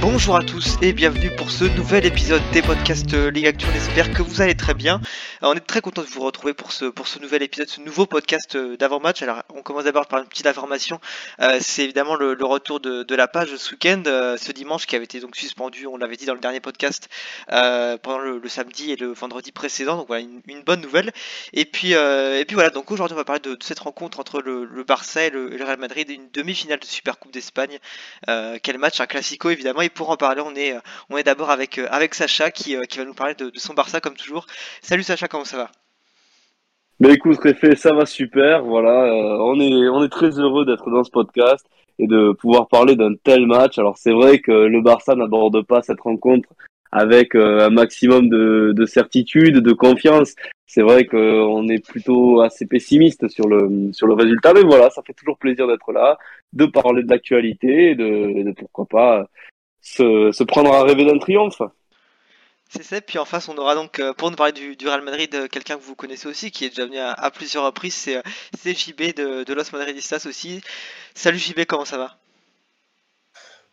Bonjour à tous et bienvenue pour ce nouvel épisode des podcasts euh, Ligue Actu. On que vous allez très bien. On est très content de vous retrouver pour ce, pour ce nouvel épisode, ce nouveau podcast euh, d'avant-match. Alors, on commence d'abord par une petite information. Euh, c'est évidemment le, retour de, la page ce week-end, euh, ce dimanche qui avait été donc suspendu, on l'avait dit dans le dernier podcast, pendant le, samedi et le vendredi précédent. Donc voilà, une, bonne nouvelle. Et puis, et puis voilà, donc aujourd'hui on va parler de, cette rencontre entre le, Barça et le, Real Madrid, une demi-finale de Super Coupe d'Espagne. Quel match, un classico évidemment. Et pour en parler, on est, on est d'abord avec, avec Sacha qui, qui va nous parler de, de son Barça comme toujours. Salut Sacha, comment ça va Mais écoute, Réfé, ça va super. Voilà, euh, on est on est très heureux d'être dans ce podcast et de pouvoir parler d'un tel match. Alors c'est vrai que le Barça n'aborde pas cette rencontre avec euh, un maximum de, de certitude, de confiance. C'est vrai qu'on est plutôt assez pessimiste sur le sur le résultat, mais voilà, ça fait toujours plaisir d'être là, de parler de l'actualité, et de, pourquoi pas se prendre à rêver d'un triomphe. C'est ça, puis en face on aura donc euh, pour nous parler du, Real Madrid euh, quelqu'un que vous connaissez aussi, qui est déjà venu à, plusieurs reprises, c'est euh, JB de, Los Madridistas aussi. Salut JB, comment ça va?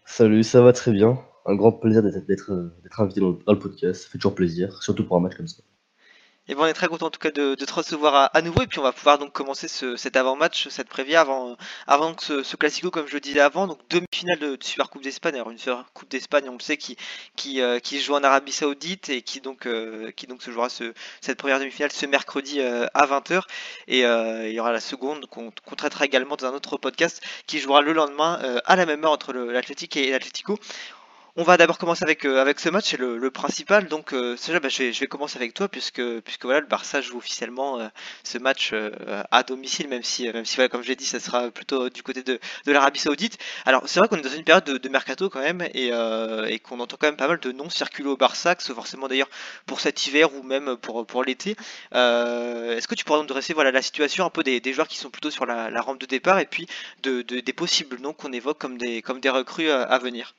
Salut, ça va très bien. Un grand plaisir d'être invité dans, dans le podcast. Ça fait toujours plaisir, surtout pour un match comme ça. Et bon, on est très content en tout cas de, te recevoir à, nouveau, et puis on va pouvoir donc commencer ce, cet avant-match, cette prévia avant, avant ce, ce classico, comme je le disais avant, donc demi-finale de, Super Coupe d'Espagne. Alors une Super Coupe d'Espagne, on le sait, qui, qui, euh, qui se joue en Arabie Saoudite et qui donc, euh, qui donc se jouera ce, cette première demi-finale ce mercredi euh, à 20h. Et il y aura la seconde qu'on traitera également dans un autre podcast qui jouera le lendemain à la même heure entre l'Athletic et l'Atlético. On va d'abord commencer avec, euh, ce match, c'est le, principal. Donc, euh, bah, je, vais, commencer avec toi, puisque, puisque voilà, le Barça joue officiellement euh, ce match euh, à domicile, même si, même si comme je l'ai dit, ça sera plutôt du côté de, l'Arabie Saoudite. Alors, c'est vrai qu'on est dans une période de, mercato quand même, et, et qu'on entend quand même pas mal de noms circuler au Barça, que ce soit forcément d'ailleurs pour cet hiver ou même pour, l'été. Est-ce que tu pourrais nous dresser voilà, la situation un peu des, des joueurs qui sont plutôt sur la, rampe de départ, et puis de, de- des possibles noms qu'on évoque comme des, comme des recrues à venir?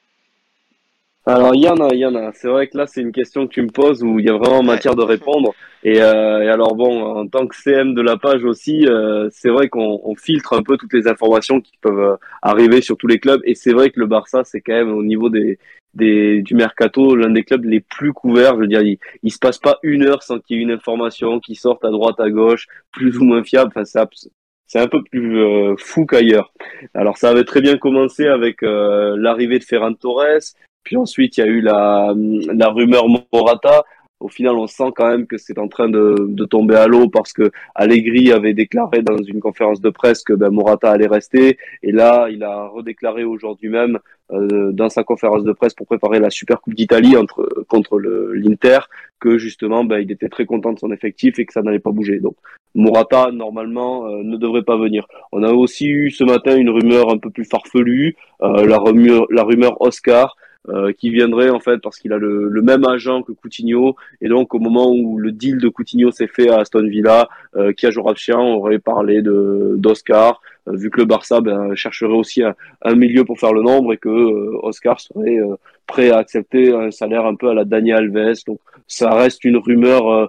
Alors, il y en a, il y en a. C'est vrai que là, c'est une question que tu me poses où il y a vraiment matière de répondre. Et, euh, et alors, bon, en tant que CM de la page aussi, euh, c'est vrai qu'on on filtre un peu toutes les informations qui peuvent euh, arriver sur tous les clubs. Et c'est vrai que le Barça, c'est quand même au niveau des, des, du mercato, l'un des clubs les plus couverts. Je veux dire, il, il se passe pas une heure sans qu'il y ait une information qui sorte à droite, à gauche, plus ou moins fiable. Enfin, abs- c'est un peu plus euh, fou qu'ailleurs. Alors, ça avait très bien commencé avec euh, l'arrivée de Ferran Torres. Puis ensuite, il y a eu la, la rumeur Morata. Au final, on sent quand même que c'est en train de, de tomber à l'eau parce que Allegri avait déclaré dans une conférence de presse que ben, Morata allait rester. Et là, il a redéclaré aujourd'hui même euh, dans sa conférence de presse pour préparer la Super Coupe d'Italie contre l'Inter que justement, ben, il était très content de son effectif et que ça n'allait pas bouger. Donc Morata normalement euh, ne devrait pas venir. On a aussi eu ce matin une rumeur un peu plus farfelue, euh, la rumeur la rumeur Oscar euh, qui viendrait en fait parce qu'il a le, le même agent que Coutinho. Et donc au moment où le deal de Coutinho s'est fait à Aston Villa, euh, Kia aurait parlé de d'Oscar euh, vu que le Barça ben, chercherait aussi un, un milieu pour faire le nombre et que euh, Oscar serait euh, prêt à accepter un salaire un peu à la Daniel Alves. Donc ça reste une rumeur euh,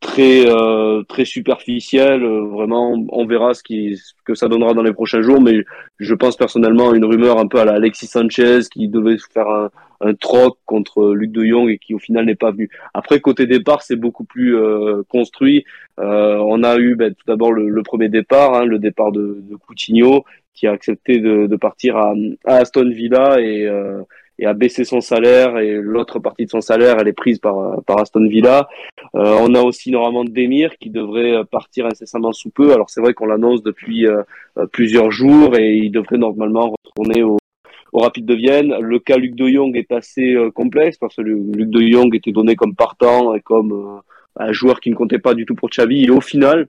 très euh, très superficielle euh, vraiment on verra ce qui ce que ça donnera dans les prochains jours mais je pense personnellement à une rumeur un peu à la Alexis Sanchez qui devait faire un, un troc contre Luc de Jong et qui au final n'est pas venu. Après côté départ c'est beaucoup plus euh, construit. Euh, on a eu ben, tout d'abord le, le premier départ, hein, le départ de, de Coutinho qui a accepté de, de partir à, à Aston Villa et euh, et a baissé son salaire et l'autre partie de son salaire elle est prise par par Aston Villa. Euh, on a aussi normalement Demir qui devrait partir incessamment sous peu. Alors c'est vrai qu'on l'annonce depuis euh, plusieurs jours et il devrait normalement retourner au, au Rapide de Vienne. Le cas Luc de Jong est assez euh, complexe parce que Luc de Jong était donné comme partant et comme euh, un joueur qui ne comptait pas du tout pour Xavi. Et au final,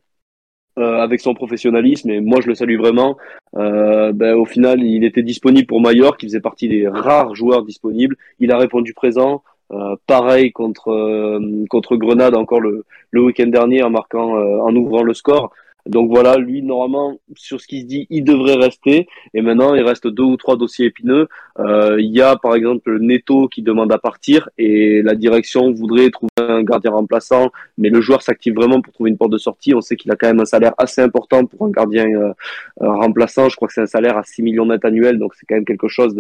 euh, avec son professionnalisme, et moi je le salue vraiment, euh, ben, au final il était disponible pour Mallorca, qui faisait partie des rares joueurs disponibles. Il a répondu présent. Euh, pareil contre euh, contre Grenade encore le, le week-end dernier en marquant en ouvrant le score. Donc voilà, lui, normalement, sur ce qui se dit, il devrait rester. Et maintenant, il reste deux ou trois dossiers épineux. Euh, il y a, par exemple, Neto qui demande à partir et la direction voudrait trouver un gardien remplaçant, mais le joueur s'active vraiment pour trouver une porte de sortie. On sait qu'il a quand même un salaire assez important pour un gardien euh, euh, remplaçant. Je crois que c'est un salaire à 6 millions net annuels, donc c'est quand même quelque chose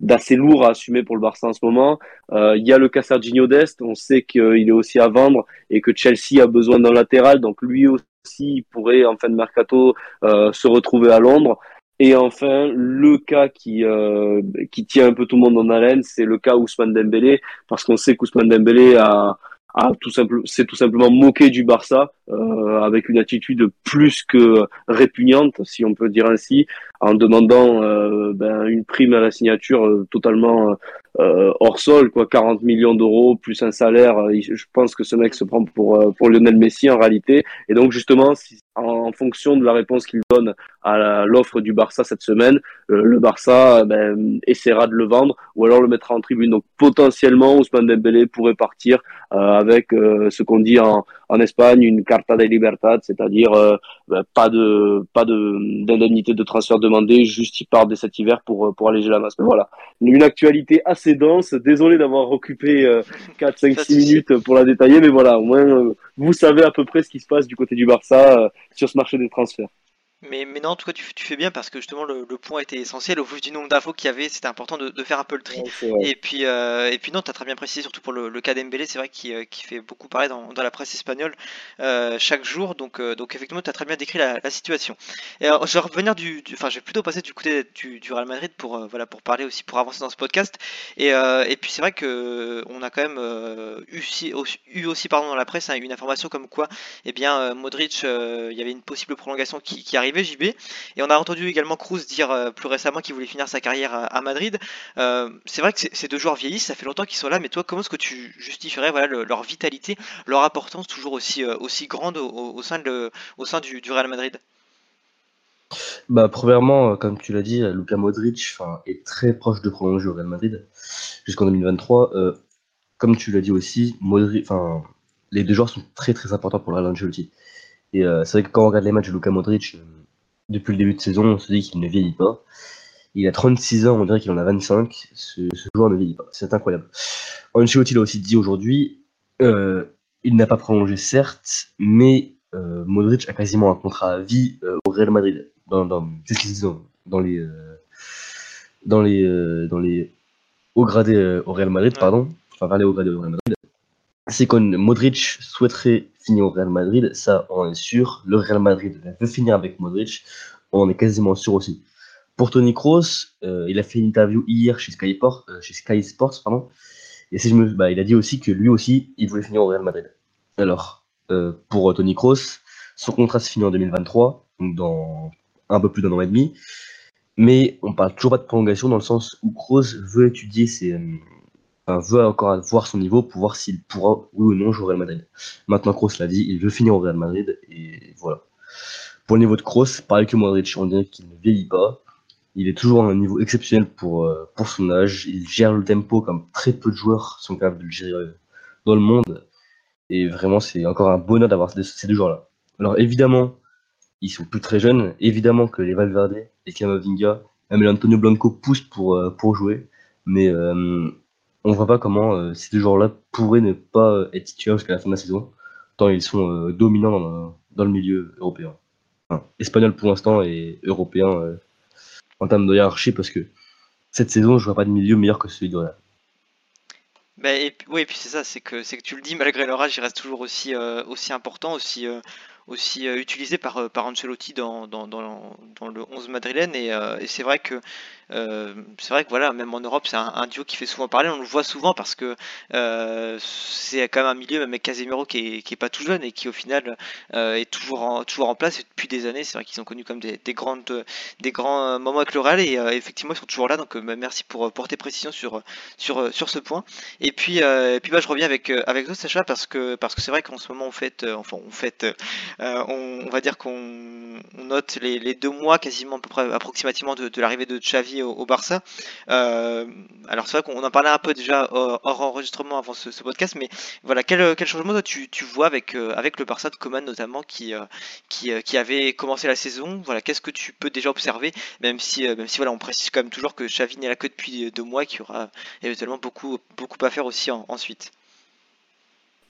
d'assez lourd à assumer pour le Barça en ce moment. il y a le cas Serginho Dest, on sait qu'il est aussi à vendre et que Chelsea a besoin d'un latéral, donc lui aussi pourrait en fin de mercato euh, se retrouver à Londres. Et enfin, le cas qui euh, qui tient un peu tout le monde en haleine, c'est le cas Ousmane Dembélé, parce qu'on sait qu'Ousmane Dembélé a, a tout simple, s'est tout simplement moqué du Barça euh, avec une attitude plus que répugnante, si on peut dire ainsi, en demandant ben, une prime à la signature totalement euh, hors sol, quoi, 40 millions d'euros plus un salaire. Euh, je pense que ce mec se prend pour euh, pour Lionel Messi en réalité. Et donc justement, si, en, fonction de la réponse qu'il donne à l'offre du Barça cette semaine, le Barça ben, essaiera de le vendre ou alors le mettra en tribune. Donc potentiellement, Ousmane Dembélé pourrait partir avec ce qu'on dit en, en Espagne une carta de libertad, c'est-à-dire ben, pas de pas de d'indemnité de transfert demandée, juste il part dès cet hiver pour pour alléger la masse. Mais voilà, une actualité assez dense. Désolé d'avoir occupé 4, 5, 6 minutes pour la détailler, mais voilà, au moins euh, vous savez à peu près ce qui se passe du côté du Barça euh, sur ce marché des transferts. Mais, mais non, en tout cas, tu, tu fais bien parce que justement, le, le point était essentiel. Au vu du nombre d'infos qu'il y avait, c'était important de, de, faire un peu le tri. et, puis, euh, et puis, non, tu as très bien précisé, surtout pour le, le cas d'Embélé, c'est vrai qui, euh, qui fait beaucoup parler dans, dans la presse espagnole euh, chaque jour. Donc, euh, donc effectivement, tu as très bien décrit la, la situation. Et alors, je vais revenir du. Enfin, je vais plutôt passer du côté du, du Real Madrid pour, voilà, pour parler aussi, pour avancer dans ce podcast. Et, et puis, c'est vrai que on a quand même eu, aussi, eu aussi pardon, dans la presse hein, une information comme quoi, eh bien, Modric, il y avait une possible prolongation qui, qui arrive Et on a entendu également Cruz dire euh, plus récemment qu'il voulait finir sa carrière à, Madrid. Euh, c'est vrai que ces deux joueurs vieillissent, ça fait longtemps qu'ils sont là, mais toi, comment est-ce que tu justifierais leur vitalité, leur importance toujours aussi, euh, grande au, sein, de, au sein du, Real Madrid? Bah, premièrement, comme tu l'as dit, Luka Modric est très proche de prolonger au Real Madrid jusqu'en 2023. comme tu l'as dit aussi, Modric, les deux joueurs sont très très importants pour le Real Ancelotti. Et c'est vrai que quand on regarde les matchs de Luka Modric, depuis le début de saison, on se dit qu'il ne vieillit pas. Il a 36 ans, on dirait qu'il en a 25. Ce, joueur ne vieillit pas. C'est incroyable. Ancelotti l'a aussi dit aujourd'hui, euh, il n'a pas prolongé certes, mais euh, Modric a quasiment un contrat à vie euh, au Real Madrid. Dans, dans, qu'est-ce qu'ils disent dans, les dans les dans les hauts gradés au Real Madrid, pardon. Enfin, vers les hauts gradés au Real Madrid. C'est qu'on Modric souhaiterait au Real Madrid, ça on est sûr. Le Real Madrid veut finir avec Modric, on est quasiment sûr aussi. Pour Tony Kroos, euh, il a fait une interview hier chez Sky, euh, chez Sky Sports, pardon, et si je me, bah, il a dit aussi que lui aussi, il voulait finir au Real Madrid. Alors, euh, pour Tony Kroos, son contrat se finit en 2023, donc dans un peu plus d'un an et demi, mais on parle toujours pas de prolongation dans le sens où Kroos veut étudier ses, veut encore voir son niveau pour voir s'il pourra, oui ou non, jouer au Real Madrid. Maintenant, Kroos l'a dit, il veut finir au Real Madrid, et voilà. Pour le niveau de Kroos, pareil que Modric, on dirait qu'il ne vieillit pas. Il est toujours à un niveau exceptionnel pour, euh, son âge. Il gère le tempo comme très peu de joueurs sont capables de le gérer euh, dans le monde. Et vraiment, c'est encore un bonheur d'avoir ces deux joueurs-là. Alors évidemment, ils sont plus très jeunes. Évidemment que les Valverde, les Camavinga, même l'Antonio Blanco poussent pour, euh, pour jouer. Mais on voit pas comment euh, ces deux joueurs-là pourraient ne pas euh, être titulaires jusqu'à la fin de la saison, tant ils sont euh, dominants dans, le milieu européen. espagnol pour l'instant et européen en termes de hiérarchie, parce que cette saison, je vois pas de milieu meilleur que celui de Real. Oui, et puis c'est ça, c'est que, que tu le dis, malgré leur âge, il reste toujours aussi, important, aussi, aussi utilisé par, par Ancelotti dans, dans, dans, le 11 madrilène. Et, et c'est vrai que euh, c'est vrai que voilà, même en Europe, c'est un, duo qui fait souvent parler. On le voit souvent parce que euh, c'est quand même un milieu, même avec Casemiro qui est, qui est, pas tout jeune et qui au final euh, est toujours en, toujours en place depuis des années. C'est vrai qu'ils sont connus comme des, des, grandes, des grands moments avec le Real et effectivement ils sont toujours là. Donc bah, merci pour, pour tes précisions sur, sur, sur ce point. Et puis, et puis bah, je reviens avec, avec toi Sacha parce que parce que c'est vrai qu'en ce moment on fait, enfin on fait, on, va dire qu'on note les, deux mois quasiment peu près approximativement de, l'arrivée de Xavi au, Barça. Euh, alors c'est vrai qu'on en parlait un peu déjà hors enregistrement avant ce, podcast, mais voilà, quel, changement tu, tu, vois avec, euh, avec le Barça de Coman notamment euh, qui, avait commencé la saison? Voilà, qu'est-ce que tu peux déjà observer, même si, même si voilà, on précise quand même toujours que Xavi n'est là que depuis deux mois, qu'il y aura éventuellement beaucoup, beaucoup à faire aussi ensuite?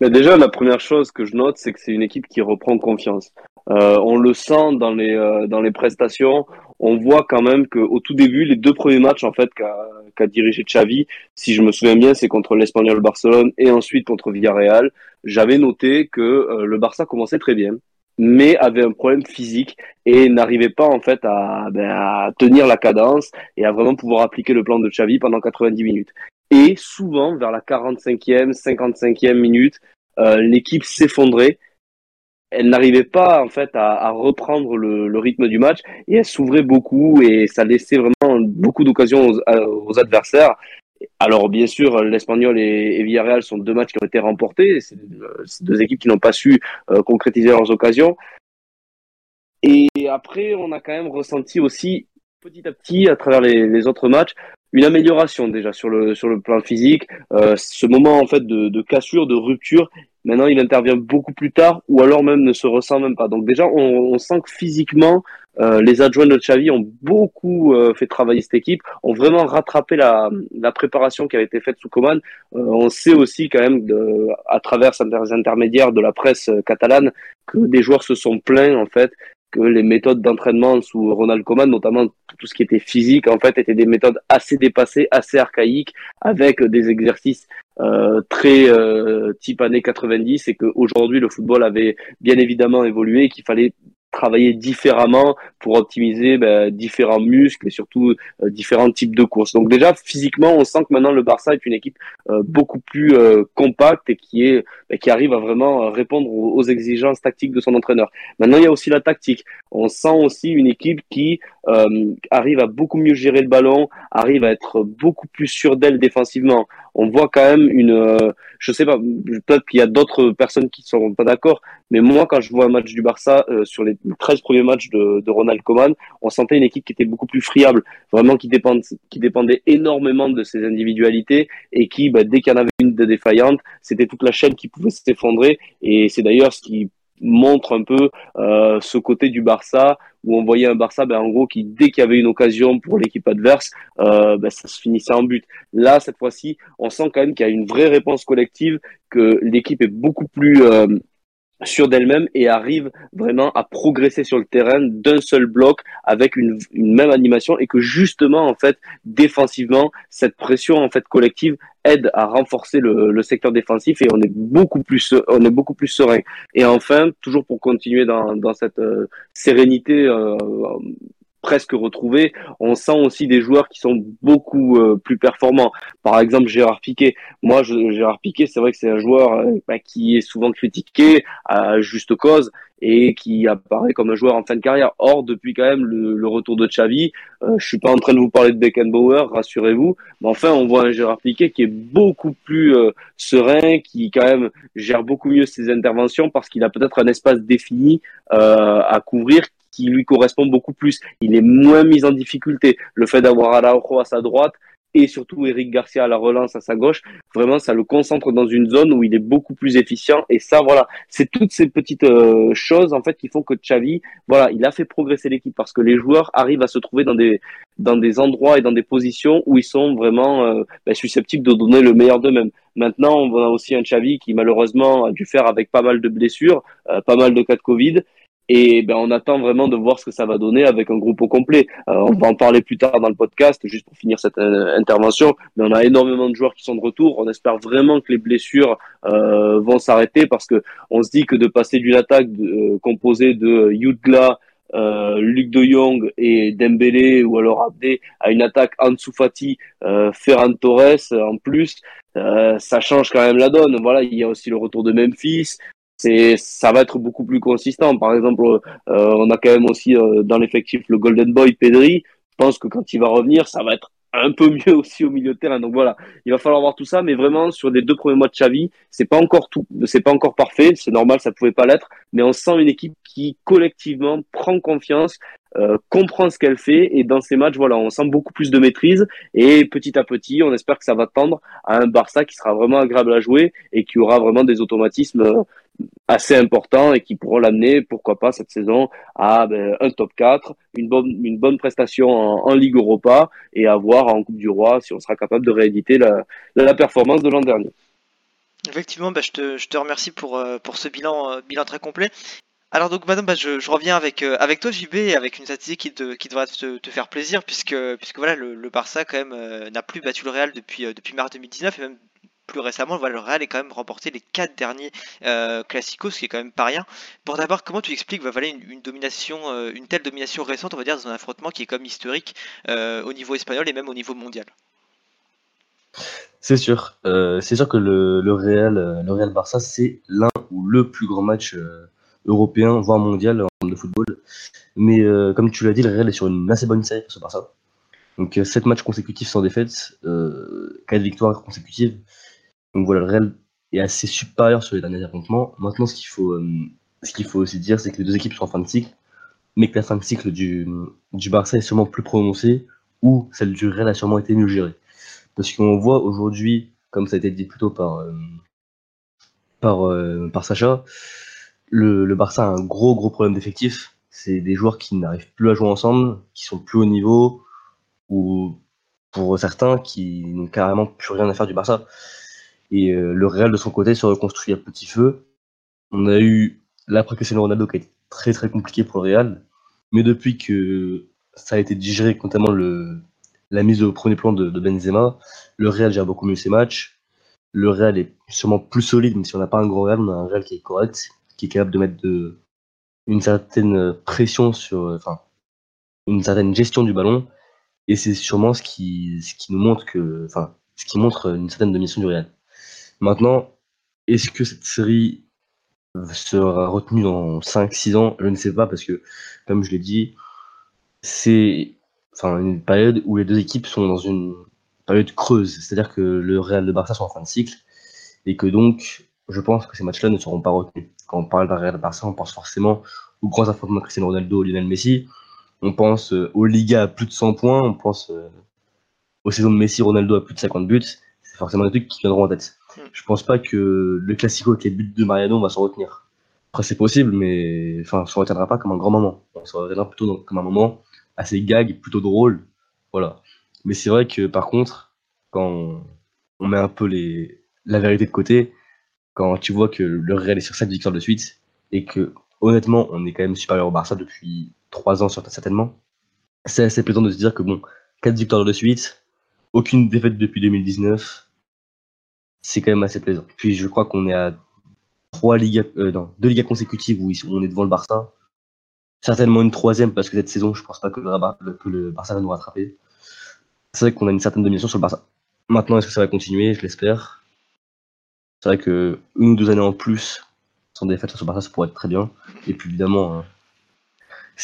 Mais déjà, la première chose que je note, c'est que c'est une équipe qui reprend confiance. Euh, on le sent dans les dans les prestations on voit quand même qu'au tout début, les deux premiers matchs en fait qu'a dirigé Xavi, si je me souviens bien, c'est contre l'Espagnol Barcelone et ensuite contre Villarreal. J'avais noté que euh, le Barça commençait très bien, mais avait un problème physique et n'arrivait pas en fait à, ben, à, tenir la cadence et à vraiment pouvoir appliquer le plan de Xavi pendant 90 minutes. Et souvent, vers la 45e, 55e minute, euh, l'équipe s'effondrait elle n'arrivait pas en fait à, à reprendre le, le, rythme du match et elle s'ouvrait beaucoup et ça laissait vraiment beaucoup d'occasions aux, aux, adversaires. Alors bien sûr, l'Espagnol et, et, Villarreal sont deux matchs qui ont été remportés. C'est deux équipes qui n'ont pas su euh, concrétiser leurs occasions. Et après, on a quand même ressenti aussi petit à petit à travers les, les autres matchs une amélioration déjà sur le sur le plan physique. Euh, ce moment en fait de, de cassure, de rupture Maintenant, il intervient beaucoup plus tard ou alors même ne se ressent même pas. Donc déjà, on, on sent que physiquement, euh, les adjoints de Xavi ont beaucoup euh, fait travailler cette équipe, ont vraiment rattrapé la, la préparation qui avait été faite sous Coman. Euh, on sait aussi quand même, de, à travers certains intermédiaires de la presse catalane, que des joueurs se sont plaints en fait que les méthodes d'entraînement sous Ronald Koeman, notamment tout ce qui était physique, en fait, étaient des méthodes assez dépassées, assez archaïques, avec des exercices euh, très euh, type années 90, et qu'aujourd'hui le football avait bien évidemment évolué, qu'il fallait travailler différemment pour optimiser ben, différents muscles et surtout euh, différents types de courses. Donc déjà physiquement, on sent que maintenant le Barça est une équipe euh, beaucoup plus euh, compacte et qui est ben, qui arrive à vraiment répondre aux, exigences tactiques de son entraîneur. Maintenant, il y a aussi la tactique. On sent aussi une équipe qui arrive à beaucoup mieux gérer le ballon, arrive à être beaucoup plus sûre d'elle défensivement on voit quand même une, euh, je sais pas, peut-être qu'il y a d'autres personnes qui sont pas d'accord, mais moi quand je vois un match du Barça euh, sur les 13 premiers matchs de, de Ronald Koeman, on sentait une équipe qui était beaucoup plus friable, vraiment qui dépendait, qui dépendait énormément de ses individualités et qui, bah, dès qu'il y en avait une de défaillante, c'était toute la chaîne qui pouvait s'effondrer. Et c'est d'ailleurs ce qui montre un peu euh, ce côté du Barça où on voyait un Barça ben, en gros qui dès qu'il y avait une occasion pour l'équipe adverse euh, ben, ça se finissait en but. Là cette fois-ci on sent quand même qu'il y a une vraie réponse collective que l'équipe est beaucoup plus euh, sûre d'elle-même et arrive vraiment à progresser sur le terrain d'un seul bloc avec une, une, même animation et que justement en fait défensivement cette pression en fait collective aide à renforcer le, le, secteur défensif et on est beaucoup plus on est beaucoup plus serein. Et enfin toujours pour continuer dans, dans cette euh, sérénité euh, presque retrouvée, on sent aussi des joueurs qui sont beaucoup euh, plus performants. Par exemple, Gérard Piquet. Moi, Gérard Piquet, c'est vrai que c'est un joueur euh, bah, qui est souvent critiqué à juste cause et qui apparaît comme un joueur en fin de carrière. Or, depuis quand même le, le retour de Xavi, euh, je suis pas en train de vous parler de Beckenbauer, rassurez-vous, mais enfin, on voit un Gérard Piquet qui est beaucoup plus euh, serein, qui quand même gère beaucoup mieux ses interventions parce qu'il a peut-être un espace défini euh, à couvrir qui lui correspond beaucoup plus. Il est moins mis en difficulté. Le fait d'avoir Araujo à sa droite, et surtout Eric Garcia à la relance à sa gauche, vraiment ça le concentre dans une zone où il est beaucoup plus efficient et ça voilà, c'est toutes ces petites euh, choses en fait qui font que Xavi, voilà, il a fait progresser l'équipe parce que les joueurs arrivent à se trouver dans des dans des endroits et dans des positions où ils sont vraiment euh, ben, susceptibles de donner le meilleur d'eux-mêmes. Maintenant, on a aussi un Xavi qui malheureusement a dû faire avec pas mal de blessures, euh, pas mal de cas de Covid Et ben, on attend vraiment de voir ce que ça va donner avec un groupe au complet. Euh, on va en parler plus tard dans le podcast, juste pour finir cette euh, intervention. Mais on a énormément de joueurs qui sont de retour. On espère vraiment que les blessures euh, vont s'arrêter parce que on se dit que de passer d'une attaque composée de Yudla, euh, Luc de Jong et Dembélé ou alors Abdé à une attaque Ansu Fati, Ferran Torres en plus, ça change quand même la donne. Voilà, il y a aussi le retour de Memphis, c'est ça va être beaucoup plus consistant. Par exemple, euh, on a quand même aussi euh, dans l'effectif le Golden Boy Pedri. Je pense que quand il va revenir, ça va être un peu mieux aussi au milieu de terrain. Donc voilà, il va falloir voir tout ça, mais vraiment sur les deux premiers mois de Xavi, c'est pas encore tout, c'est pas encore parfait, c'est normal, ça pouvait pas l'être, mais on sent une équipe qui collectivement prend confiance, euh, comprend ce qu'elle fait et dans ces matchs, voilà, on sent beaucoup plus de maîtrise et petit à petit, on espère que ça va tendre à un Barça qui sera vraiment agréable à jouer et qui aura vraiment des automatismes euh, assez importants et qui pourront l'amener, pourquoi pas cette saison, à ben, un top 4, une bonne, une bonne prestation en, Ligue Europa et à voir en Coupe du Roi si on sera capable de rééditer la, performance de l'an dernier. Effectivement, bah, je, te, je, te, remercie pour, euh, pour ce bilan, bilan très complet. Alors donc madame, bah, je, reviens avec, euh, toi JB, avec une statistique qui, devrait te, faire plaisir, puisque, voilà, le, Barça quand même euh, n'a plus battu le Real depuis, euh, mars 2019, et même plus récemment, le Real est quand même remporté les quatre derniers classicos, ce qui est quand même pas rien. Pour d'abord, comment tu expliques bah, une, domination, une telle domination récente, on va dire, dans un affrontement qui est comme historique au niveau espagnol et même au niveau mondial? C'est sûr, c'est sûr que le, le Real, le Real Barça, c'est l'un ou le plus grand match européen, voire mondial en termes de football. Mais euh, comme tu l'as dit, le Real est sur une assez bonne série face au Barça. Donc 7 euh, matchs consécutifs sans défaite, euh, 4 victoires consécutives. Donc voilà, le Real est assez supérieur sur les derniers affrontements. Maintenant, ce qu'il faut, euh, ce qu'il faut aussi dire, c'est que les deux équipes sont en fin de cycle, mais que la fin de cycle du, du Barça est sûrement plus prononcée, ou celle du Real a sûrement été mieux gérée. Parce qu'on voit aujourd'hui, comme ça a été dit plutôt par, par, par Sacha, le, Barça a un gros gros problème d'effectif. C'est des joueurs qui n'arrivent plus à jouer ensemble, qui sont plus au niveau, ou pour certains qui n'ont carrément plus rien à faire du Barça. Et euh, le Real de son côté se reconstruit à petit feu. On a eu l'après Cristiano Ronaldo qui a été très très compliqué pour le Real, mais depuis que ça a été digéré, notamment la mise au premier plan de, de Benzema, le Real gère beaucoup mieux ses matchs. Le Real est sûrement plus solide, mais si on n'a pas un gros Real, on a un Real qui est correct, qui est capable de mettre une certaine pression sur, enfin, une certaine gestion du ballon. Et c'est sûrement ce qui, ce qui nous montre que, enfin, ce qui montre une certaine domination du Real. Maintenant, est-ce que cette série sera retenue dans 5-6 ans? Je ne sais pas parce que, comme je l'ai dit, c'est enfin, une période où les deux équipes sont dans une période creuse. C'est-à-dire que le Real de Barça sont en fin de cycle et que donc, je pense que ces matchs-là ne seront pas retenus quand on parle d'un Real Barça, on pense forcément aux grands affrontements Cristiano Ronaldo, Lionel Messi. On pense euh, aux Liga à plus de 100 points. On pense euh, aux saisons de Messi, Ronaldo à plus de 50 buts. C'est forcément des trucs qui viendront en tête. Hmm. Je pense pas que le Classico avec les buts de Mariano va s'en retenir. Après, c'est possible, mais enfin, on se retiendra pas comme un grand moment. On se retiendra plutôt comme un moment assez gag, plutôt drôle. Voilà. Mais c'est vrai que par contre, quand on met un peu les, la vérité de côté, quand tu vois que le Real est sur 7 victoires de suite et que honnêtement on est quand même supérieur au Barça depuis 3 ans certainement, c'est assez plaisant de se dire que bon, 4 victoires de suite, aucune défaite depuis 2019, c'est quand même assez plaisant. Puis je crois qu'on est à 3 Ligas, euh, non, 2 Ligas consécutives où on est devant le Barça. Certainement une troisième parce que cette saison, je pense pas que le, que le Barça va nous rattraper. C'est vrai qu'on a une certaine domination sur le Barça. Maintenant, est-ce que ça va continuer? Je l'espère. C'est vrai que une ou deux années en plus sans défaite sur Barça, ça pourrait être très bien. Et puis évidemment, euh,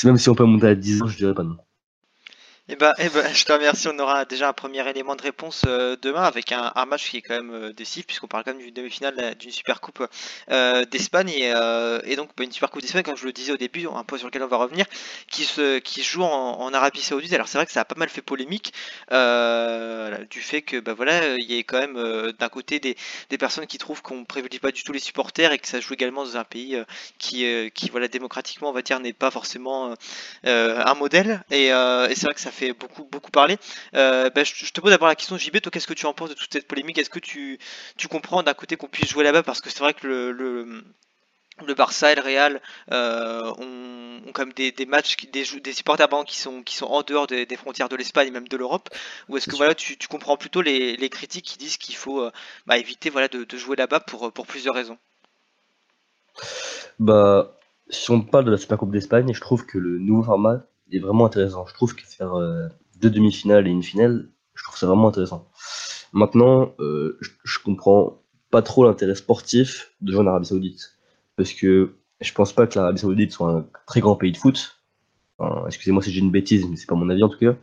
même si on peut monter à 10 ans, je dirais pas non. Eh ben, eh ben, je te remercie. On aura déjà un premier élément de réponse euh, demain avec un, match qui est quand même euh, décisif puisqu'on parle quand même d'une demi-finale d'une Super Coupe euh, d'Espagne et, donc bah, une Super Coupe d'Espagne, comme je le disais au début, un point sur lequel on va revenir, qui se qui joue en, Arabie Saoudite. Alors c'est vrai que ça a pas mal fait polémique du fait que bah voilà, il y ait quand même d'un côté des, personnes qui trouvent qu'on privilégie pas du tout les supporters et que ça joue également dans un pays qui qui voilà démocratiquement on va dire n'est pas forcément un modèle et, et c'est vrai que ça fait beaucoup, beaucoup parler. Euh, bah, je, te pose d'abord la question, JB, toi, qu'est-ce que tu en penses de toute cette polémique? Est-ce que tu, tu comprends d'un côté qu'on puisse jouer là-bas? Parce que c'est vrai que le, le Barça et le Real euh, ont, ont, quand même des, des matchs, des, des supporters qui sont, qui sont en dehors des, des frontières de l'Espagne et même de l'Europe. Ou est-ce que voilà, tu, tu, comprends plutôt les, les, critiques qui disent qu'il faut euh, bah, éviter voilà, de, de jouer là-bas pour, pour plusieurs raisons? Bah, si on parle de la Super Coupe d'Espagne, je trouve que le nouveau format est vraiment intéressant. Je trouve que faire euh, deux demi-finales et une finale, je trouve ça vraiment intéressant. Maintenant, euh, je, comprends pas trop l'intérêt sportif de jouer en Arabie Saoudite parce que je pense pas que l'Arabie Saoudite soit un très grand pays de foot. Excusez-moi si j'ai une bêtise, mais c'est pas mon avis en tout cas.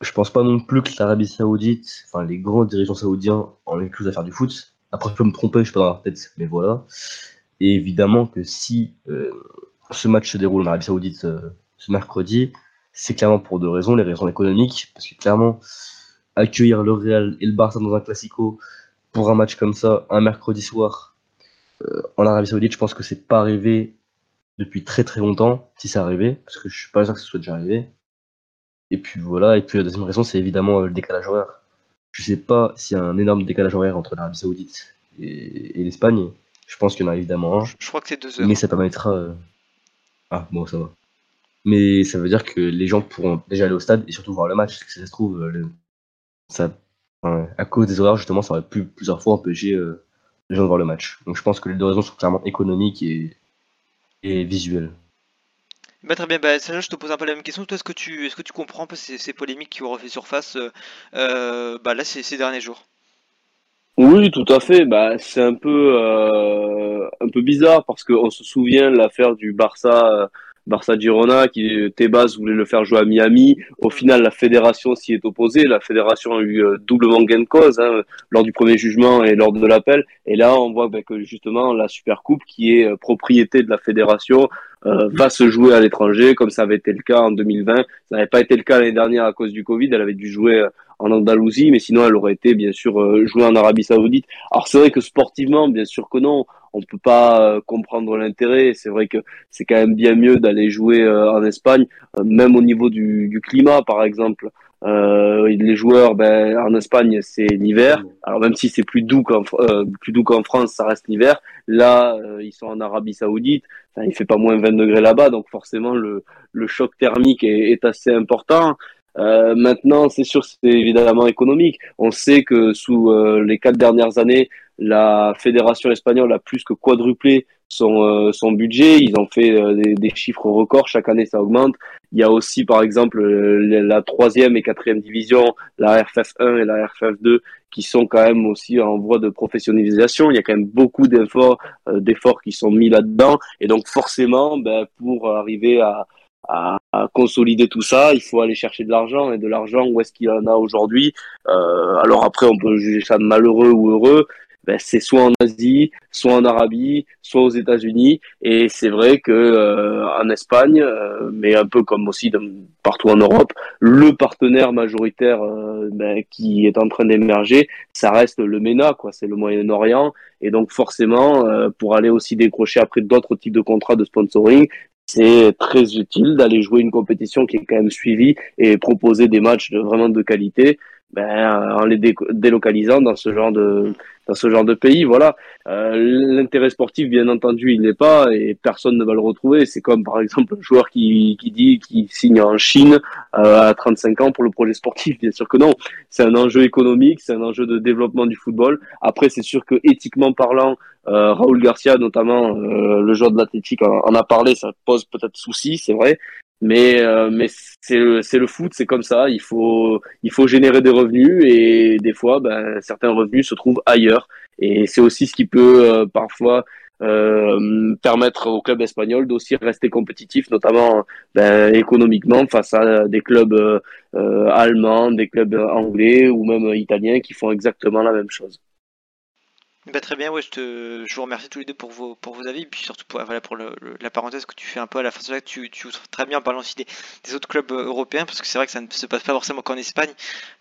Je pense pas non plus que l'Arabie Saoudite, enfin les grands dirigeants saoudiens, en chose à faire du foot. Après, je peux me tromper, je dans leur tête, mais voilà. Et évidemment que si euh, ce match se déroule en Arabie Saoudite ce mercredi, c'est clairement pour deux raisons. Les raisons économiques, parce que clairement, accueillir le Real et le Barça dans un classico pour un match comme ça, un mercredi soir, euh, en Arabie Saoudite, je pense que c'est pas arrivé depuis très très longtemps, si c'est arrivé, parce que je suis pas sûr que ce soit déjà arrivé. Et puis voilà, et puis la deuxième raison, c'est évidemment euh, le décalage horaire. Je sais pas s'il y a un énorme décalage horaire entre l'Arabie Saoudite et, et l'Espagne. Je pense qu'il y en a évidemment un. Je crois que c'est deux heures. Mais ça permettra. Euh... Ah, bon, ça va. Mais ça veut dire que les gens pourront déjà aller au stade et surtout voir le match. Parce que ça se trouve, le... ça... Enfin, à cause des horaires, justement, ça aurait pu plusieurs fois empêcher euh, les gens de voir le match. Donc je pense que les deux raisons sont clairement économiques et, et visuelles. Bah, très bien, bah, Sacha, je te pose un peu la même question. Toi, est-ce que tu, est-ce que tu comprends un peu ces, ces polémiques qui ont refait surface euh, euh, bah, là ces, ces, derniers jours? Oui, tout à fait. Bah, c'est un peu, euh, un peu bizarre parce qu'on se souvient de l'affaire du Barça Barça Girona, qui Tebas voulait le faire jouer à Miami. Au final, la fédération s'y est opposée. La fédération a eu euh, doublement gain de cause hein, lors du premier jugement et lors de l'appel. Et là, on voit ben, que justement la Super Coupe, qui est euh, propriété de la fédération, euh, va se jouer à l'étranger, comme ça avait été le cas en 2020. Ça n'avait pas été le cas l'année dernière à cause du Covid. Elle avait dû jouer euh, en Andalousie, mais sinon elle aurait été bien sûr euh, jouée en Arabie Saoudite. Alors c'est vrai que sportivement, bien sûr que non, on peut pas euh, comprendre l'intérêt. C'est vrai que c'est quand même bien mieux d'aller jouer euh, en Espagne, même au niveau du, du climat, par exemple. Euh, les joueurs, ben, en Espagne, c'est l'hiver. Alors même si c'est plus doux qu'en euh, plus doux qu'en France, ça reste l'hiver. Là, euh, ils sont en Arabie Saoudite. Enfin, il fait pas moins 20 degrés là-bas, donc forcément le, le choc thermique est, est assez important. Euh, maintenant, c'est sûr, c'est évidemment économique. On sait que sous euh, les quatre dernières années, la fédération espagnole a plus que quadruplé son, euh, son budget. Ils ont fait euh, des, des, chiffres records. Chaque année, ça augmente. Il y a aussi, par exemple, la troisième et quatrième division, la RFF1 et la RFF2, qui sont quand même aussi en voie de professionnalisation. Il y a quand même beaucoup d'efforts, euh, d'efforts qui sont mis là-dedans. Et donc, forcément, ben, pour arriver à, à, à, consolider tout ça, il faut aller chercher de l'argent et de l'argent où est-ce qu'il y en a aujourd'hui? Euh, alors après, on peut juger ça malheureux ou heureux. Ben, c'est soit en Asie, soit en Arabie, soit aux États-Unis. Et c'est vrai que euh, en Espagne, euh, mais un peu comme aussi partout en Europe, le partenaire majoritaire euh, ben, qui est en train d'émerger, ça reste le MENA, quoi. C'est le Moyen-Orient. Et donc forcément, euh, pour aller aussi décrocher après d'autres types de contrats de sponsoring, c'est très utile d'aller jouer une compétition qui est quand même suivie et proposer des matchs vraiment de qualité ben, en les délocalisant dans ce genre de dans ce genre de pays voilà. Euh, l'intérêt sportif bien entendu il n'est pas et personne ne va le retrouver. C'est comme par exemple un joueur qui qui dit qu'il signe en Chine euh, à 35 ans pour le projet sportif. Bien sûr que non. C'est un enjeu économique c'est un enjeu de développement du football. Après c'est sûr que éthiquement parlant euh, Raoul Garcia notamment euh, le joueur de l'athlétique en, en, a parlé. Ça pose peut-être souci c'est vrai mais euh, mais c'est le c'est le foot c'est comme ça. Il faut il faut générer des revenus et des fois ben certains revenus se trouvent ailleurs. Et c'est aussi ce qui peut euh, parfois euh, permettre au club espagnol d'aussi rester compétitif notamment ben, économiquement face à des clubs euh, allemands des clubs anglais ou même italiens qui font exactement la même chose bah, très bien, ouais, je, te, je vous remercie tous les deux pour vos, pour vos avis, et puis surtout pour, voilà, pour le, le, la parenthèse que tu fais un peu à la fin de là, tu, tu très bien en parlant aussi des, des, autres clubs euh, européens, parce que c'est vrai que ça ne se passe pas forcément qu'en Espagne,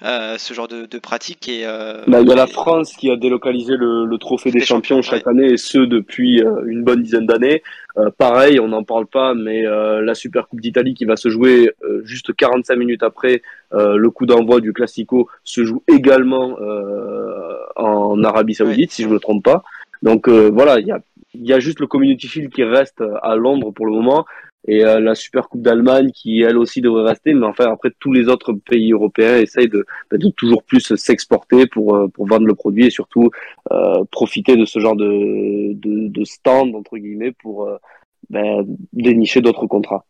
euh, ce genre de, de pratique. Et, euh, bah, il y a la France qui a délocalisé le, le trophée des, des champions, champions, chaque ouais. année, et ce depuis euh, une bonne dizaine d'années. Pareil, on n'en parle pas, mais la Super Coupe d'Italie qui va se jouer juste 45 minutes après le coup d'envoi du Classico se joue également en Arabie Saoudite, si je me trompe pas. Donc voilà, il y a y a juste le Community Shield qui reste à Londres pour le moment et euh, la Super Coupe d'Allemagne qui elle aussi devrait rester. Mais enfin après tous les autres pays européens essayent de, bah, de toujours plus s'exporter pour euh, pour vendre le produit et surtout euh, profiter de ce genre de de, de stand entre guillemets pour ben, dénicher d'autres contrats.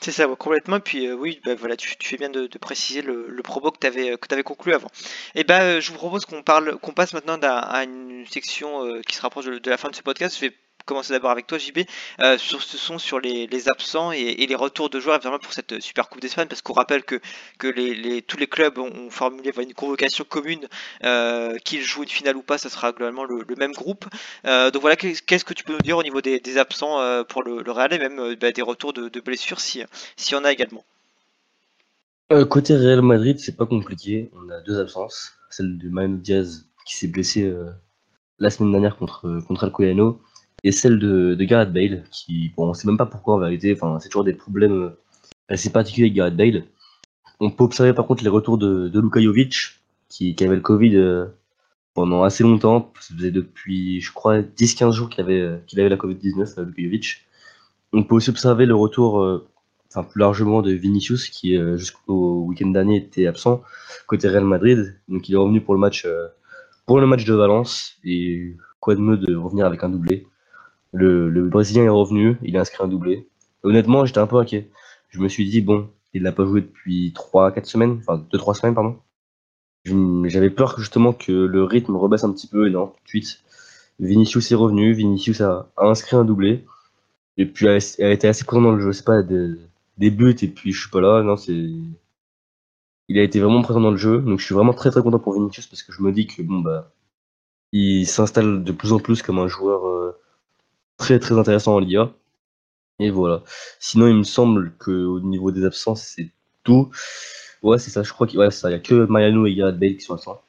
C'est ça, complètement. Puis oui, bah, voilà, tu, tu, fais bien de, préciser le, promo que tu avais, avais conclu avant. Et ben, je vous propose qu'on parle, passe maintenant à, une section qui se rapproche de, la fin de ce podcast. Commencer d'abord avec toi, JB. Euh, sur, ce sont sur les, absents et, les retours de joueurs pour cette Super Coupe d'Espagne, parce qu'on rappelle que, les, tous les clubs ont, formulé une convocation commune, euh, qu'ils jouent une finale ou pas, ça sera globalement le, même groupe. Euh, donc voilà, qu'est-ce que tu peux nous dire au niveau des, absents euh, pour le, Real et même bah, des retours de, blessures s'il si y en a également? Côté Real Madrid, c'est pas compliqué. On a deux absences. Celle de Manu Diaz qui s'est blessé la semaine dernière contre, contre Alcoyano et celle de, de Gareth Bale, qui, bon, on sait même pas pourquoi en vérité, enfin, c'est toujours des problèmes euh, assez particuliers avec Gareth Bale. On peut observer par contre les retours de, de Luka Jovic, qui, qui, avait le Covid euh, pendant assez longtemps, ça faisait depuis, je crois, 10-15 jours qu'il avait, euh, qu'il avait la Covid-19, Luka Jovic. On peut aussi observer le retour, enfin plus largement de Vinicius, qui jusqu'au week-end dernier était absent côté Real Madrid, donc il est revenu pour le match, pour le match de Valence, et quoi de mieux de revenir avec un doublé? Le, Brésilien est revenu, il a inscrit un doublé. Honnêtement, j'étais un peu inquiet. Je me suis dit, bon, il n'a pas joué depuis 3-4 semaines, enfin 2-3 semaines, pardon. J'avais peur justement que le rythme rebaisse un petit peu, et non, tout de suite. Vinicius est revenu, Vinicius a, inscrit un doublé. Et puis elle, a été assez présent dans le jeu, c'est pas des, des, buts et puis je suis pas là, non, c'est. Il a été vraiment présent dans le jeu, donc je suis vraiment très très content pour Vinicius parce que je me dis que bon bah il s'installe de plus en plus comme un joueur euh, très très intéressant en Liga. Et voilà. Sinon, il me semble qu'au niveau des absences, c'est tout. Ouais, c'est ça. Je crois qu'il ouais, y a que Mariano et Gareth Bale qui sont absents.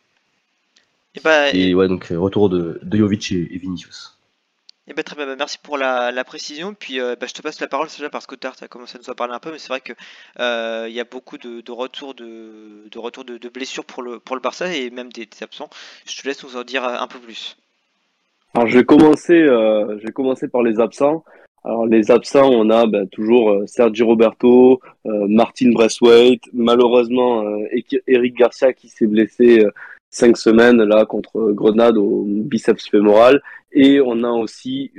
Et, bah, et, ouais, donc euh, retour de, de Jovic et, Vinicius. Et bah, très bien, bah, merci pour la, précision. Puis bah, je te passe la parole déjà parce que tu as commencé à nous en parler un peu, mais c'est vrai qu'il euh, y a beaucoup de, retours, de, de, retour de, blessures pour le, pour le Barça et même des absents. Je te laisse nous en dire un peu plus. Alors, je vais commencer, euh, par les absents. Alors, les absents, on a ben, toujours euh, Sergi Roberto, euh, Martin Braithwaite, malheureusement euh, Eric Garcia qui s'est blessé cinq semaines là contre Grenade au biceps fémoral, et on a aussi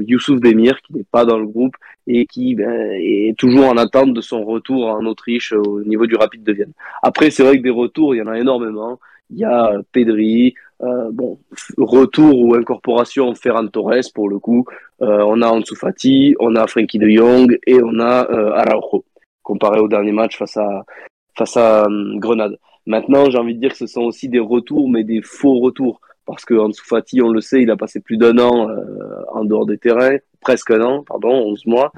Youssouf Demir qui n'est pas dans le groupe et qui ben, est toujours en attente de son retour en Autriche au niveau du Rapide de Vienne. Après, c'est vrai que des retours, il y en a énormément. Il y a Pedri, euh, bon, retour ou incorporation Ferran Torres pour le coup. Euh, on a Ansu Fati, on a Frankie de Jong et on a euh, Araujo comparé au dernier match face à face à Grenade. Maintenant, j'ai envie de dire que ce sont aussi des retours, mais des faux retours, parce que Ansu Fati, on le sait, il a passé plus d'un an en dehors des terrains, presque un an, pardon, 11 mois.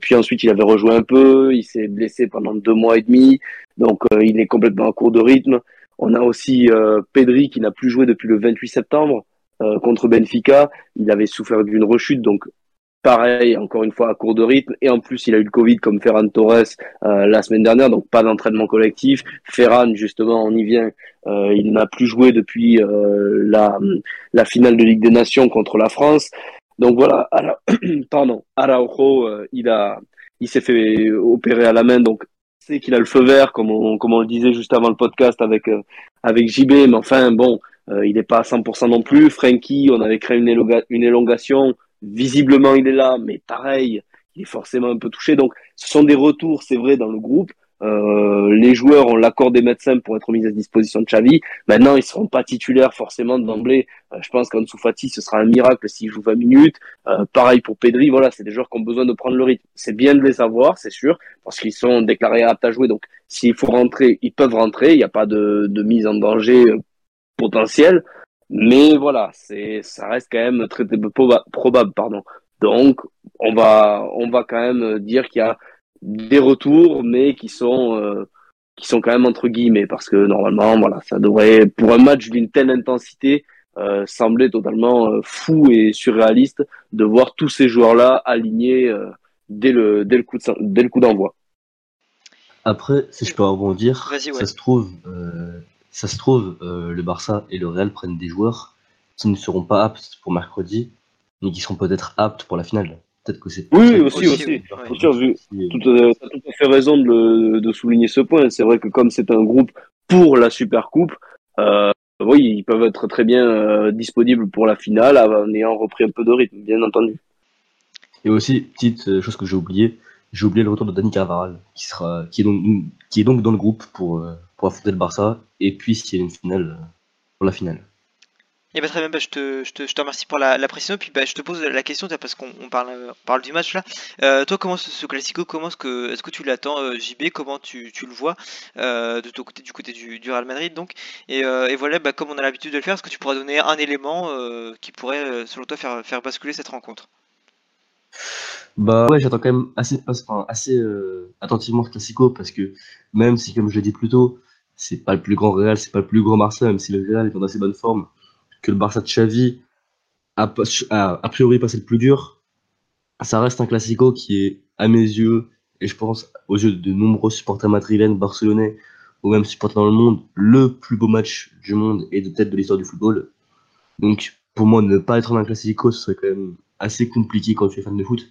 puis ensuite, il avait rejoué un peu, il s'est blessé pendant deux mois et demi, donc il est complètement en cours de rythme. On a aussi euh, Pedri qui n'a plus joué depuis le 28 septembre euh, contre Benfica. Il avait souffert d'une rechute, donc pareil, encore une fois à court de rythme. Et en plus, il a eu le Covid comme Ferran Torres euh, la semaine dernière, donc pas d'entraînement collectif. Ferran, justement, on y vient. il n'a plus joué depuis la, la finale de Ligue des Nations contre la France. Donc voilà, pardon, Araujo, il a, il s'est fait opérer à la main, donc qu'il a le feu vert, comme on, comme le disait juste avant le podcast avec, euh, avec JB, mais enfin, bon, euh, il n'est pas à 100% non plus. Frankie, on avait créé une élongation. Visiblement, il est là, mais pareil, il est forcément un peu touché. Donc, ce sont des retours, c'est vrai, dans le groupe. Euh, les joueurs ont l'accord des médecins pour être mis à disposition de Xavi. Maintenant, ils seront pas titulaires forcément d'emblée. Euh, je pense qu'Ansu Fati, ce sera un miracle s'il joue 20 minutes. Euh, pareil pour Pedri. Voilà, c'est des joueurs qui ont besoin de prendre le rythme. C'est bien de les avoir, c'est sûr, parce qu'ils sont déclarés aptes à jouer. Donc, s'il faut rentrer, ils peuvent rentrer. Il n'y a pas de, de mise en danger potentielle. Mais voilà, c'est, ça reste quand même très probable, pardon. Donc, on va, on va quand même dire qu'il y a des retours, mais qui sont euh, qui sont quand même entre guillemets, parce que normalement, voilà, ça devrait pour un match d'une telle intensité euh, sembler totalement euh, fou et surréaliste de voir tous ces joueurs-là alignés euh, dès le dès le coup de, dès le coup d'envoi. Après, si je peux rebondir, ça se trouve, ça se trouve, le Barça et le Real prennent des joueurs qui ne seront pas aptes pour mercredi mais qui seront peut-être aptes pour la finale. Peut-être que c'est. Oui, Aussi, aussi, aussi. ouais. sûr, vu, tout, à fait raison de, le- de souligner ce point. C'est vrai que comme c'est un groupe pour la Super Coupe, euh, oui, ils peuvent être très bien euh, disponibles pour la finale en ayant repris un peu de rythme, bien entendu. Et aussi, petite euh, chose que j'ai oublié, j'ai oublié le retour de Dani Carvaral, qui sera, qui est donc, qui est donc dans le groupe pour, pour affronter le Barça, et puis s'il y a une finale, pour la finale. Et très bien, bah, je, te, je, te, je te remercie pour la, la. Puis bah, je te pose la question, parce qu'on on parle, parle du match là. Euh, toi, comment ce, ce Classico, est-ce que, tu l'attends, euh, JB Comment tu, tu le vois euh, de ton côté, du côté du, Real Madrid donc? Et, et voilà, bah, comme on a l'habitude de le faire, est-ce que tu pourras donner un élément qui pourrait, selon toi, faire, faire basculer cette rencontre? Bah ouais, j'attends quand même assez, assez attentivement ce Classico, parce que même si, comme je l'ai dit plus tôt, c'est pas le plus grand Real, c'est pas le plus grand Barça, même si le Real est en assez bonne forme, que le Barça de Xavi a, a, priori passé le plus dur, ça reste un Classico qui est, à mes yeux, et je pense aux yeux de nombreux supporters madrilènes, barcelonais, ou même supporters dans le monde, le plus beau match du monde et peut-être de l'histoire du football. Donc, pour moi, ne pas être dans un Classico, ce serait quand même assez compliqué quand tu es fan de foot.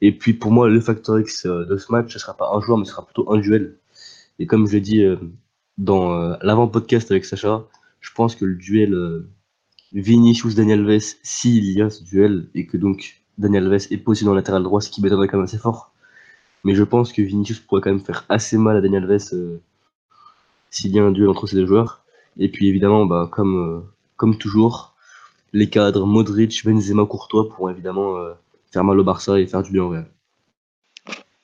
Et puis pour moi, le facteur X euh, de ce match, ce sera pas un joueur, mais ce sera plutôt un duel. Et comme je l'ai dit euh, dans euh, l'avant-podcast avec Sacha, je pense que le duel euh, Vinicius-Daniel Alves, s'il y a ce duel, et que donc Daniel Alves est dans le latéral droit, ce qui m'étonnerait quand même assez fort. Mais je pense que Vinicius pourrait quand même faire assez mal à Daniel Alves euh, s'il y a un duel entre ces deux joueurs. Et puis évidemment, bah, comme, euh, comme toujours, les cadres Modric, Benzema, Courtois pourront évidemment euh, faire mal au Barça et faire du bien au Real.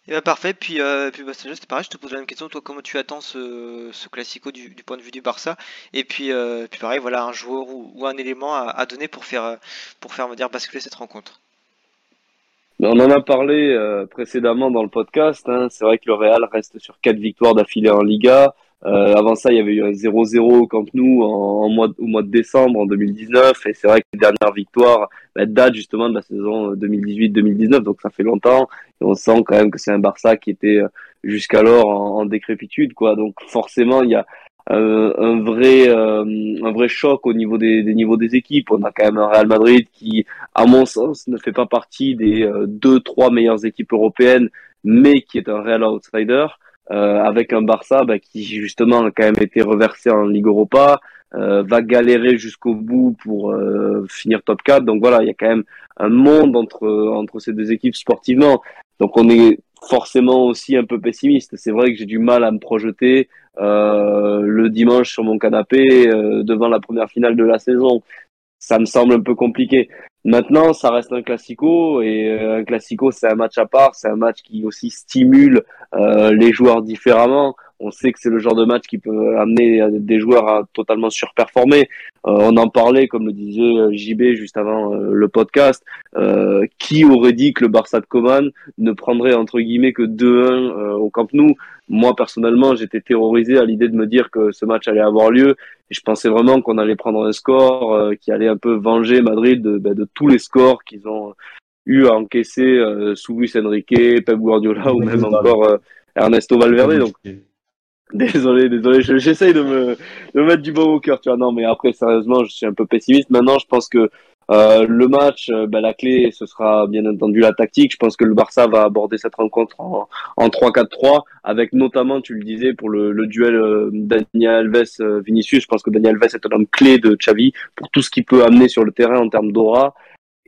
Et bah parfait, puis, euh, puis bah, c'est pareil, je te pose la même question, toi comment tu attends ce, ce Classico du, du point de vue du Barça? Et puis, euh, puis pareil, voilà un joueur ou, un élément à, donner pour faire, pour faire, va dire, basculer cette rencontre. On en a parlé euh, précédemment dans le podcast. hein. C'est vrai que le Real reste sur quatre victoires d'affilée en Liga. Euh, avant ça, il y avait eu un 0-0 au Camp Nou en, en mois, au mois de décembre en 2019. Et c'est vrai que les dernières victoires bah, datent justement de la saison 2018-2019. Donc ça fait longtemps. Et on sent quand même que c'est un Barça qui était euh, jusqu'alors en, en décrépitude. Quoi. Donc forcément, il y a euh, un vrai euh, un vrai choc au niveau des, des niveaux des équipes. On a quand même un Real Madrid qui, à mon sens, ne fait pas partie des euh, deux trois meilleures équipes européennes, mais qui est un réel outsider. Euh, avec un Barça bah, qui justement a quand même été reversé en Ligue Europa, euh, va galérer jusqu'au bout pour euh, finir top 4. Donc voilà, il y a quand même un monde entre entre ces deux équipes sportivement. Donc on est forcément aussi un peu pessimiste. C'est vrai que j'ai du mal à me projeter euh, le dimanche sur mon canapé euh, devant la première finale de la saison. Ça me semble un peu compliqué. Maintenant, ça reste un classico et euh, un classico, c'est un match à part, c'est un match qui aussi stimule euh, les joueurs différemment. On sait que c'est le genre de match qui peut amener des joueurs à totalement surperformer. Euh, on en parlait, comme le disait euh, JB juste avant euh, le podcast. Euh, qui aurait dit que le Barça de Coman ne prendrait entre guillemets que 2-1 euh, au Camp Nou? Moi personnellement, j'étais terrorisé à l'idée de me dire que ce match allait avoir lieu. Et je pensais vraiment qu'on allait prendre un score euh, qui allait un peu venger Madrid de, ben, de tous les scores qu'ils ont eu à encaisser euh, sous Luis Enrique, Pep Guardiola ou même encore euh, Ernesto Valverde. Donc Désolé, désolé, je- j'essaye de me, de me mettre du bon au cœur, tu vois. Non, mais après, sérieusement, je suis un peu pessimiste. Maintenant, je pense que euh, le match, euh, ben, la clé, ce sera bien entendu la tactique. Je pense que le Barça va aborder cette rencontre en, en 3-4-3, avec notamment, tu le disais, pour le, le duel euh, Daniel Alves-Vinicius. Je pense que Daniel Alves est un homme clé de Xavi pour tout ce qu'il peut amener sur le terrain en termes d'aura.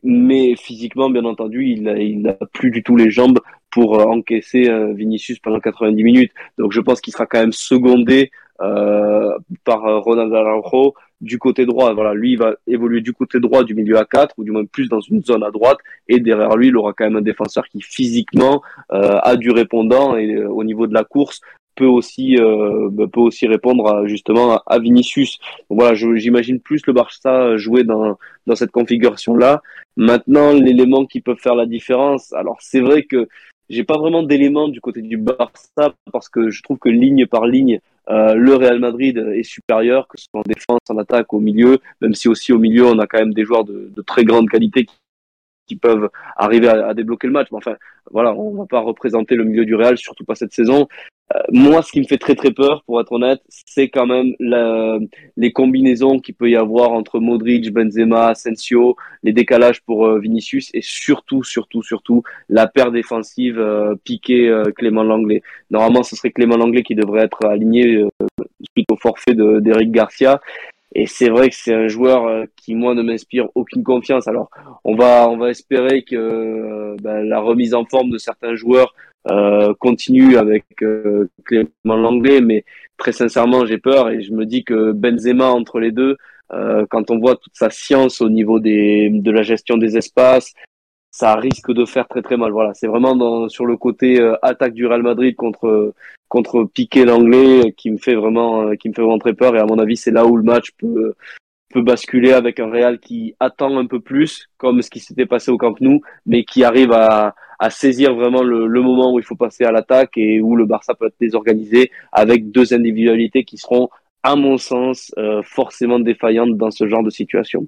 Mais physiquement, bien entendu, il a, il a plus du tout les jambes pour euh, encaisser euh, Vinicius pendant 90 minutes. Donc je pense qu'il sera quand même secondé euh, par Ronald Araujo du côté droit. Voilà, lui il va évoluer du côté droit du milieu à 4 ou du moins plus dans une zone à droite et derrière lui il aura quand même un défenseur qui physiquement a du répondant et au niveau de la course peut aussi euh, bah, peut aussi répondre à, justement à, Vinicius. Donc voilà, j'imagine plus le Barça jouer dans dans cette configuration là. Maintenant, l'élément qui peut faire la différence. Alors c'est vrai que j'ai pas vraiment d'éléments du côté du Barça parce que je trouve que ligne par ligne, euh, le Real Madrid est supérieur, que ce soit en défense, en attaque, au milieu, même si aussi au milieu on a quand même des joueurs de, de très grande qualité qui, qui peuvent arriver à, à débloquer le match. Mais enfin, voilà, on va pas représenter le milieu du Real, surtout pas cette saison. Moi, ce qui me fait très très peur, pour être honnête, c'est quand même la, les combinaisons qu'il peut y avoir entre Modric, Benzema, Asensio, les décalages pour euh, Vinicius et surtout, surtout, surtout la paire défensive euh, Piqué euh, Clément Langlais. Normalement, ce serait Clément Langlais qui devrait être aligné euh, suite au forfait d'Eric Garcia. Et c'est vrai que c'est un joueur qui moi ne m'inspire aucune confiance. Alors on va on va espérer que ben, la remise en forme de certains joueurs euh, continue avec euh, Clément Langlais, mais très sincèrement, j'ai peur et je me dis que Benzema entre les deux, euh, quand on voit toute sa science au niveau des, de la gestion des espaces, ça risque de faire très très mal. Voilà, c'est vraiment dans, sur le côté euh, attaque du Real Madrid contre contre Piqué l'anglais qui me fait vraiment qui me fait vraiment très peur et à mon avis c'est là où le match peut peut basculer avec un Real qui attend un peu plus, comme ce qui s'était passé au Camp Nou, mais qui arrive à, saisir vraiment le, moment où il faut passer à l'attaque et où le Barça peut être désorganisé avec deux individualités qui seront, à mon sens, euh, forcément défaillantes dans ce genre de situation.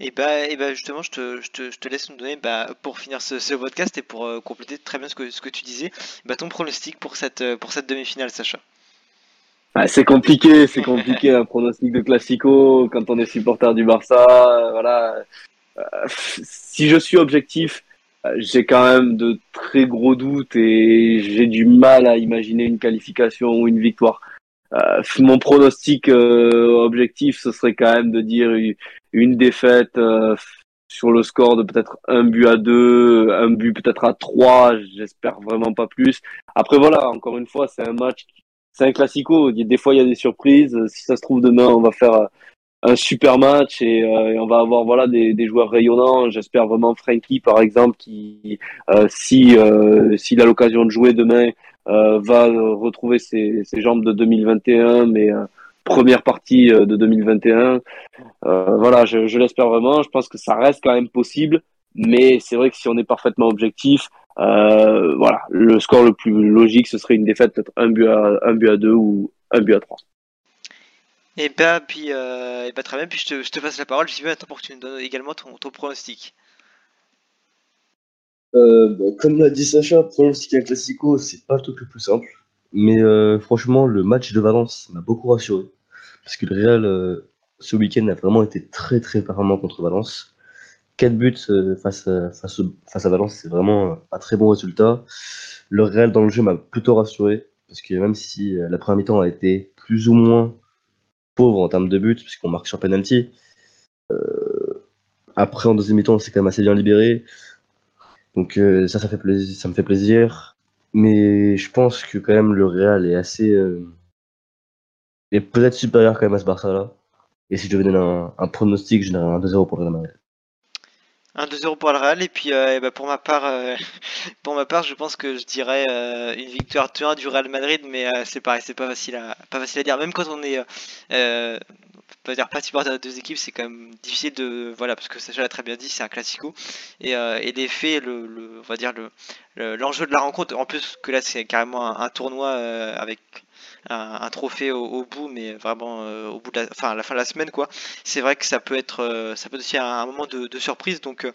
Et bah, et bah justement, je te, je, te, je te laisse nous donner, bah, pour finir ce, podcast et pour euh, compléter très bien ce que, ce que tu disais, bah, ton pronostic pour cette, pour cette demi-finale, Sacha? Ah, c'est compliqué, c'est compliqué un pronostic de classico quand on est supporter du Barça. Voilà. Euh, si je suis objectif, euh, j'ai quand même de très gros doutes et j'ai du mal à imaginer une qualification ou une victoire. Euh, mon pronostic objectif, ce serait quand même de dire une défaite sur le score de peut-être un but à deux, un but peut-être à trois. J'espère vraiment pas plus. Après voilà, encore une fois, c'est un match qui c'est un classico. Des fois, il y a des surprises. Si ça se trouve demain, on va faire un super match et, euh, on va avoir voilà des, des joueurs rayonnants. J'espère vraiment Frankie, par exemple, qui euh, si euh, s'il a l'occasion de jouer demain, va retrouver ses, ses, jambes de 2021, mais première partie de 2021. voilà, je, je l'espère vraiment. Je pense que ça reste quand même possible, mais c'est vrai que si on est parfaitement objectif, euh, voilà, le score le plus logique, ce serait une défaite, peut-être un but à un but à deux ou un but à trois. Et bah, puis, euh, et bah, très bien, puis je te, je te passe la parole, je dis maintenant pour que tu nous donnes également ton, ton pronostic. Euh, bah, comme l'a dit Sacha, pronostic un classico, c'est pas le truc le plus simple. Mais euh, franchement, le match de Valence m'a beaucoup rassuré. Parce que le Real, euh, ce week-end, a vraiment été très très performant contre Valence. 4 buts euh, face à, face, face à Valence, c'est vraiment un très bon résultat. Le Real dans le jeu m'a plutôt rassuré, parce que même si euh, la première mi-temps a été plus ou moins pauvre en termes de buts, puisqu'on marque sur penalty, euh, après en deuxième mi-temps, c'est quand même assez bien libéré. Donc euh, ça, ça, fait plaisir, ça me fait plaisir. Mais je pense que quand même le Real est assez... Euh, est peut-être supérieur quand même à ce Barça-là. Et si je devais donner un, pronostic, je donnerais un 2-0 pour le Real. Un 2-0 pour le Real et puis euh, bah pour ma part euh, pour ma part je pense que je dirais euh, une victoire 2-1 du Real Madrid mais c'est pareil c'est pas facile à pas facile à dire. Même quand on est pas dire pas supporter de deux équipes c'est quand même difficile de voilà parce que Sacha l'a très bien dit c'est un classico. Et, et les faits le, on va dire le l'enjeu de la rencontre en plus que là c'est carrément un tournoi avec un, trophée au, bout, mais vraiment euh, au bout de enfin à la fin de la semaine quoi. C'est vrai que ça peut être, euh, ça peut être aussi un, moment de, surprise, donc. Euh,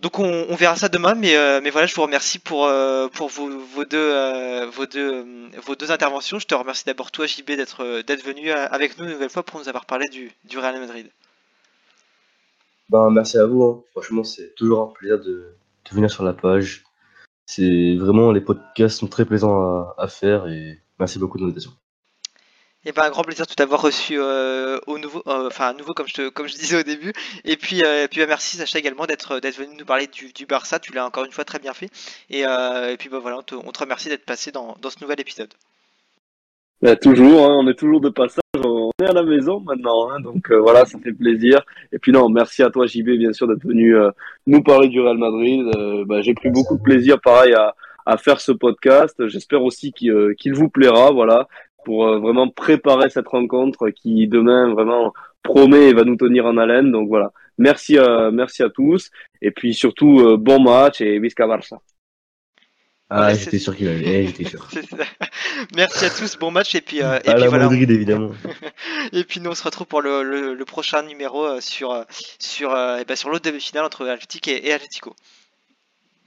donc on, on, verra ça demain, mais, mais voilà, je vous remercie pour, pour vos, vos, deux, vos, deux, vos deux interventions. Je te remercie d'abord toi JB d'être d'être venu avec nous une nouvelle fois pour nous avoir parlé du, du Real Madrid. Ben, merci à vous, hein. franchement c'est toujours un plaisir de, de, venir sur la page. C'est vraiment les podcasts sont très plaisants à, à faire et Merci beaucoup de l'invitation. Et eh ben, un grand plaisir de t'avoir reçu euh, au nouveau, euh, enfin à nouveau comme je, te, comme je disais au début. Et puis, euh, et puis bah, merci Sacha également d'être d'être venu nous parler du, du Barça. Tu l'as encore une fois très bien fait. Et, euh, et puis bah, voilà, on te, on te remercie d'être passé dans, dans, ce nouvel épisode. Bah, toujours, hein, on est toujours de passage. On est à la maison maintenant, hein, donc euh, voilà, ça fait plaisir. Et puis non, merci à toi JB bien sûr d'être venu euh, nous parler du Real Madrid. Bah, J'ai pris beaucoup de plaisir, pareil à à faire ce podcast. J'espère aussi qu'il euh, vous plaira, voilà, pour euh, vraiment préparer cette rencontre qui demain vraiment promet et va nous tenir en haleine. Donc voilà, merci, à, merci à tous et puis surtout euh, bon match et visca Barça. Ah, ouais, j'étais sûr qu'il allait. j'étais sûr. Merci à tous, bon match et puis euh, et à puis voilà. Madrid, évidemment. et puis nous on se retrouve pour le, le, le prochain numéro sur sur et ben, sur l'autre demi-finale entre Atlético et, et Atlético.